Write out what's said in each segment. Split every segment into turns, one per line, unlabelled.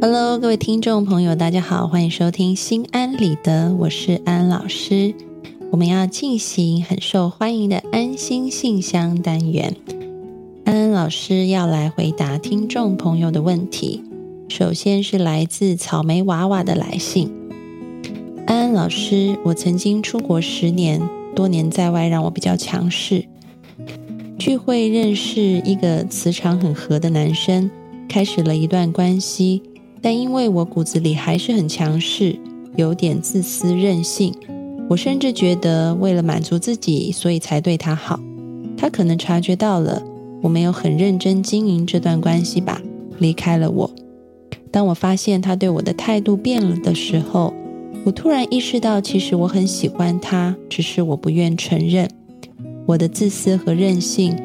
Hello，各位听众朋友，大家好，欢迎收听心安理得，我是安老师。我们要进行很受欢迎的安心信箱单元。安安老师要来回答听众朋友的问题。首先是来自草莓娃娃的来信。安安老师，我曾经出国十年，多年在外，让我比较强势。聚会认识一个磁场很合的男生，开始了一段关系。但因为我骨子里还是很强势，有点自私任性，我甚至觉得为了满足自己，所以才对他好。他可能察觉到了我没有很认真经营这段关系吧，离开了我。当我发现他对我的态度变了的时候，我突然意识到，其实我很喜欢他，只是我不愿承认。我的自私和任性，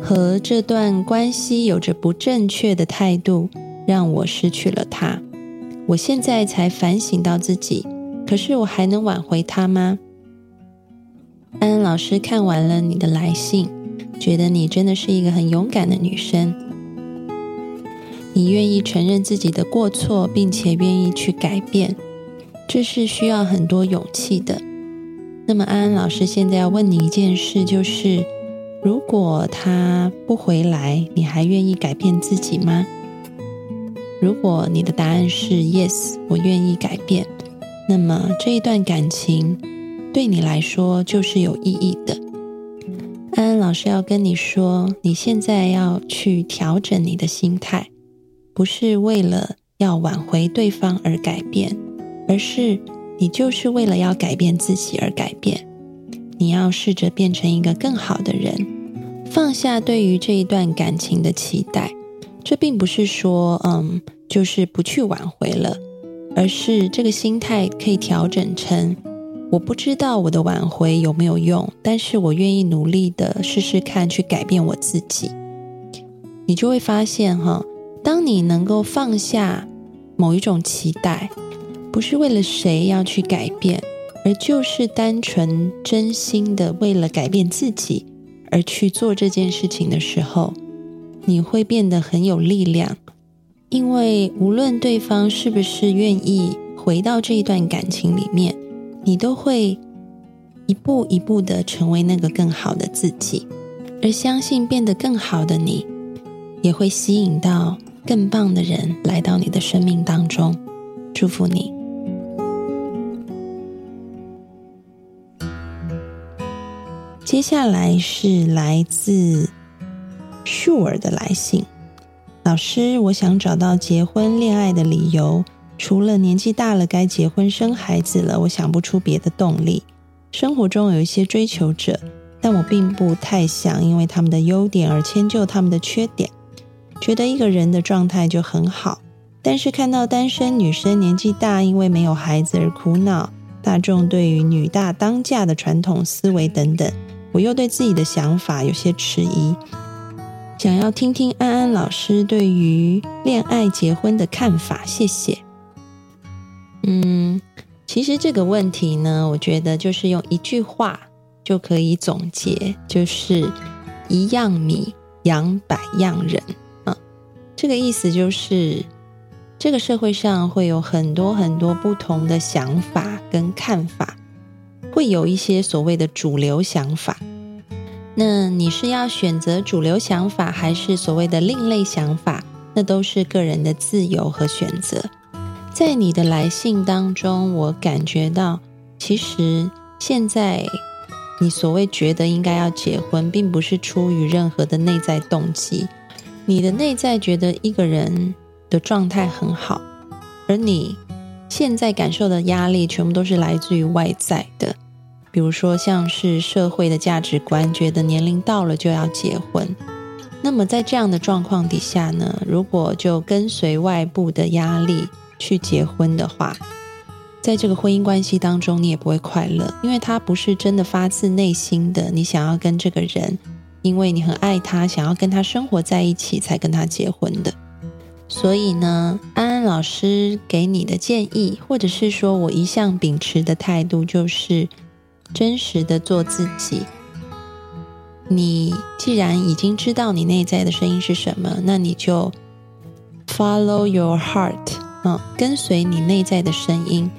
和这段关系有着不正确的态度。让我失去了他，我现在才反省到自己。可是我还能挽回他吗？安安老师看完了你的来信，觉得你真的是一个很勇敢的女生。你愿意承认自己的过错，并且愿意去改变，这是需要很多勇气的。那么安安老师现在要问你一件事，就是如果他不回来，你还愿意改变自己吗？如果你的答案是 yes，我愿意改变，那么这一段感情对你来说就是有意义的。安安老师要跟你说，你现在要去调整你的心态，不是为了要挽回对方而改变，而是你就是为了要改变自己而改变。你要试着变成一个更好的人，放下对于这一段感情的期待。这并不是说，嗯，就是不去挽回了，而是这个心态可以调整成：我不知道我的挽回有没有用，但是我愿意努力的试试看，去改变我自己。你就会发现，哈，当你能够放下某一种期待，不是为了谁要去改变，而就是单纯真心的为了改变自己而去做这件事情的时候。你会变得很有力量，因为无论对方是不是愿意回到这一段感情里面，你都会一步一步的成为那个更好的自己，而相信变得更好的你，也会吸引到更棒的人来到你的生命当中。祝福你。接下来是来自。Sure 的来信，老师，我想找到结婚恋爱的理由，除了年纪大了该结婚生孩子了，我想不出别的动力。生活中有一些追求者，但我并不太想因为他们的优点而迁就他们的缺点。觉得一个人的状态就很好，但是看到单身女生年纪大，因为没有孩子而苦恼，大众对于女大当嫁的传统思维等等，我又对自己的想法有些迟疑。想要听听安安老师对于恋爱结婚的看法，谢谢。嗯，其实这个问题呢，我觉得就是用一句话就可以总结，就是一样米养百样人啊。这个意思就是，这个社会上会有很多很多不同的想法跟看法，会有一些所谓的主流想法。那你是要选择主流想法，还是所谓的另类想法？那都是个人的自由和选择。在你的来信当中，我感觉到，其实现在你所谓觉得应该要结婚，并不是出于任何的内在动机。你的内在觉得一个人的状态很好，而你现在感受的压力，全部都是来自于外在的。比如说，像是社会的价值观，觉得年龄到了就要结婚。那么在这样的状况底下呢，如果就跟随外部的压力去结婚的话，在这个婚姻关系当中，你也不会快乐，因为他不是真的发自内心的，你想要跟这个人，因为你很爱他，想要跟他生活在一起才跟他结婚的。所以呢，安安老师给你的建议，或者是说我一向秉持的态度，就是。真实的做自己。你既然已经知道你内在的声音是什么，那你就 follow your heart，嗯，跟随你内在的声音。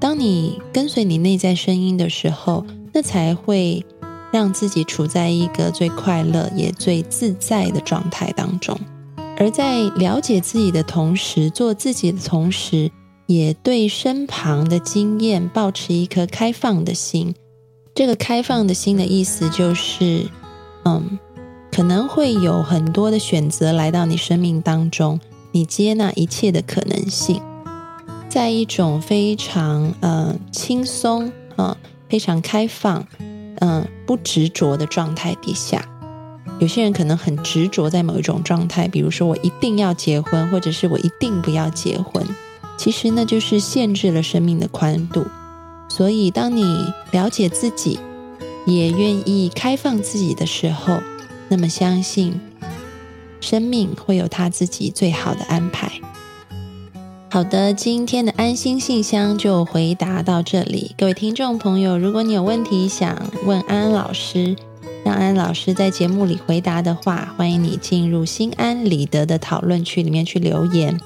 当你跟随你内在声音的时候，那才会让自己处在一个最快乐也最自在的状态当中。而在了解自己的同时，做自己的同时，也对身旁的经验保持一颗开放的心。这个开放的心的意思就是，嗯，可能会有很多的选择来到你生命当中，你接纳一切的可能性，在一种非常呃轻松啊、非常开放、嗯不执着的状态底下。有些人可能很执着在某一种状态，比如说我一定要结婚，或者是我一定不要结婚。其实那就是限制了生命的宽度。所以，当你了解自己，也愿意开放自己的时候，那么相信生命会有他自己最好的安排。好的，今天的安心信箱就回答到这里。各位听众朋友，如果你有问题想问安安老师，让安安老师在节目里回答的话，欢迎你进入心安理得的讨论区里面去留言。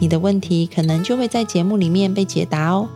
你的问题可能就会在节目里面被解答哦。